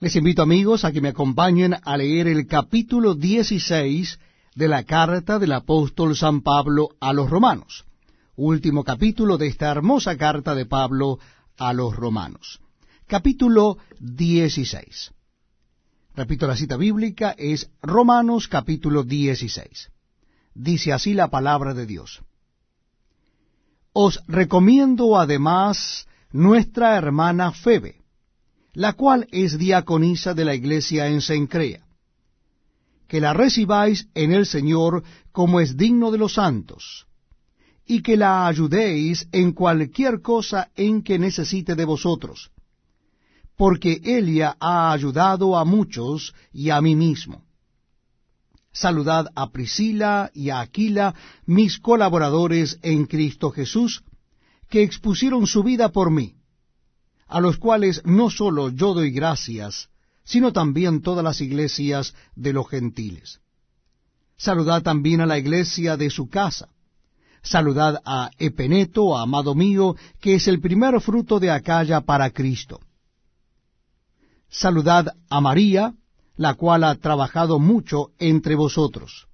Les invito amigos a que me acompañen a leer el capítulo 16 de la carta del apóstol San Pablo a los romanos, último capítulo de esta hermosa carta de Pablo a los romanos. Capítulo 16. Repito la cita bíblica, es Romanos capítulo 16. Dice así la palabra de Dios. Os recomiendo además nuestra hermana Febe la cual es diaconisa de la iglesia en Sencrea. Que la recibáis en el Señor como es digno de los santos, y que la ayudéis en cualquier cosa en que necesite de vosotros, porque ella ha ayudado a muchos y a mí mismo. Saludad a Priscila y a Aquila, mis colaboradores en Cristo Jesús, que expusieron su vida por mí a los cuales no solo yo doy gracias, sino también todas las iglesias de los gentiles. Saludad también a la iglesia de su casa. Saludad a Epeneto, amado mío, que es el primer fruto de Acaya para Cristo. Saludad a María, la cual ha trabajado mucho entre vosotros.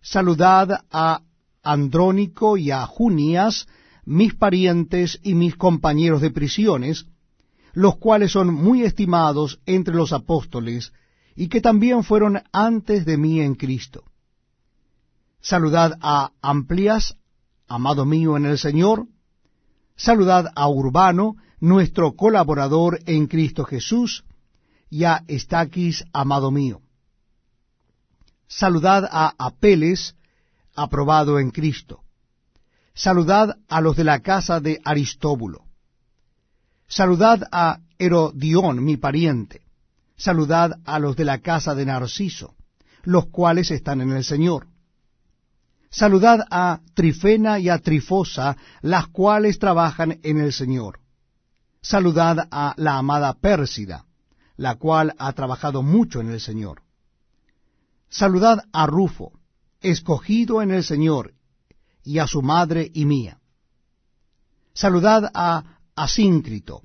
Saludad a Andrónico y a Junias, mis parientes y mis compañeros de prisiones, los cuales son muy estimados entre los apóstoles, y que también fueron antes de mí en Cristo. Saludad a Amplias, amado mío en el Señor. Saludad a Urbano, nuestro colaborador en Cristo Jesús, y a Estaquis, amado mío. Saludad a Apeles, aprobado en Cristo. Saludad a los de la casa de Aristóbulo. Saludad a Herodión, mi pariente. Saludad a los de la casa de Narciso, los cuales están en el Señor. Saludad a Trifena y a Trifosa, las cuales trabajan en el Señor. Saludad a la amada Pérsida, la cual ha trabajado mucho en el Señor. Saludad a Rufo, escogido en el Señor, y a su madre y mía. Saludad a a Síncrito,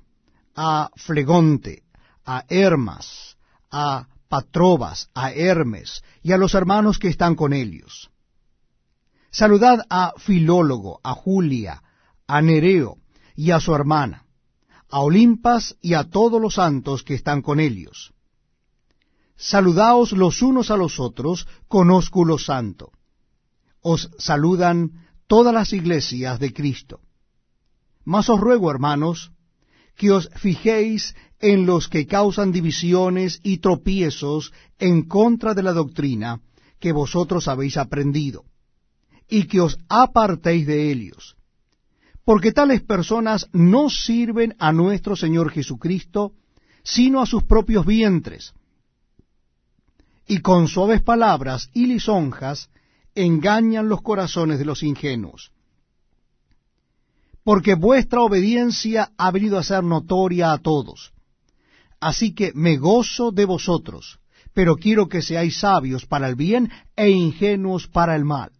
a Flegonte, a Hermas, a Patrobas, a Hermes y a los hermanos que están con ellos. Saludad a Filólogo, a Julia, a Nereo y a su hermana, a Olimpas y a todos los santos que están con ellos. Saludaos los unos a los otros con ósculo santo. Os saludan todas las iglesias de Cristo. Mas os ruego, hermanos, que os fijéis en los que causan divisiones y tropiezos en contra de la doctrina que vosotros habéis aprendido, y que os apartéis de ellos, porque tales personas no sirven a nuestro Señor Jesucristo, sino a sus propios vientres, y con suaves palabras y lisonjas engañan los corazones de los ingenuos porque vuestra obediencia ha venido a ser notoria a todos. Así que me gozo de vosotros, pero quiero que seáis sabios para el bien e ingenuos para el mal.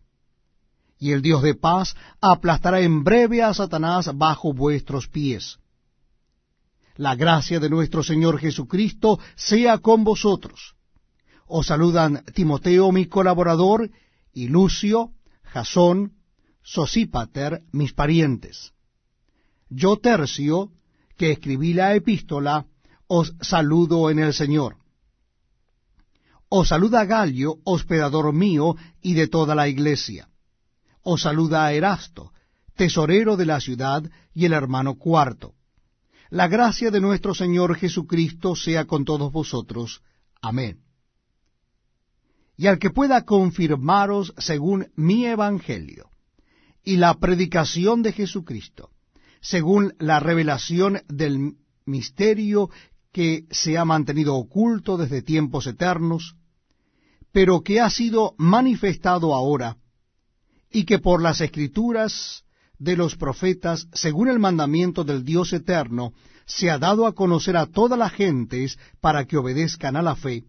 Y el Dios de paz aplastará en breve a Satanás bajo vuestros pies. La gracia de nuestro Señor Jesucristo sea con vosotros. Os saludan Timoteo, mi colaborador, y Lucio, Jasón, Sosípater, mis parientes. Yo, Tercio, que escribí la epístola, os saludo en el Señor. Os saluda Galio, hospedador mío y de toda la iglesia. Os saluda Erasto, tesorero de la ciudad, y el hermano cuarto. La gracia de nuestro Señor Jesucristo sea con todos vosotros. Amén. Y al que pueda confirmaros según mi evangelio y la predicación de Jesucristo, según la revelación del misterio que se ha mantenido oculto desde tiempos eternos, pero que ha sido manifestado ahora, y que por las escrituras de los profetas, según el mandamiento del Dios eterno, se ha dado a conocer a todas las gentes para que obedezcan a la fe,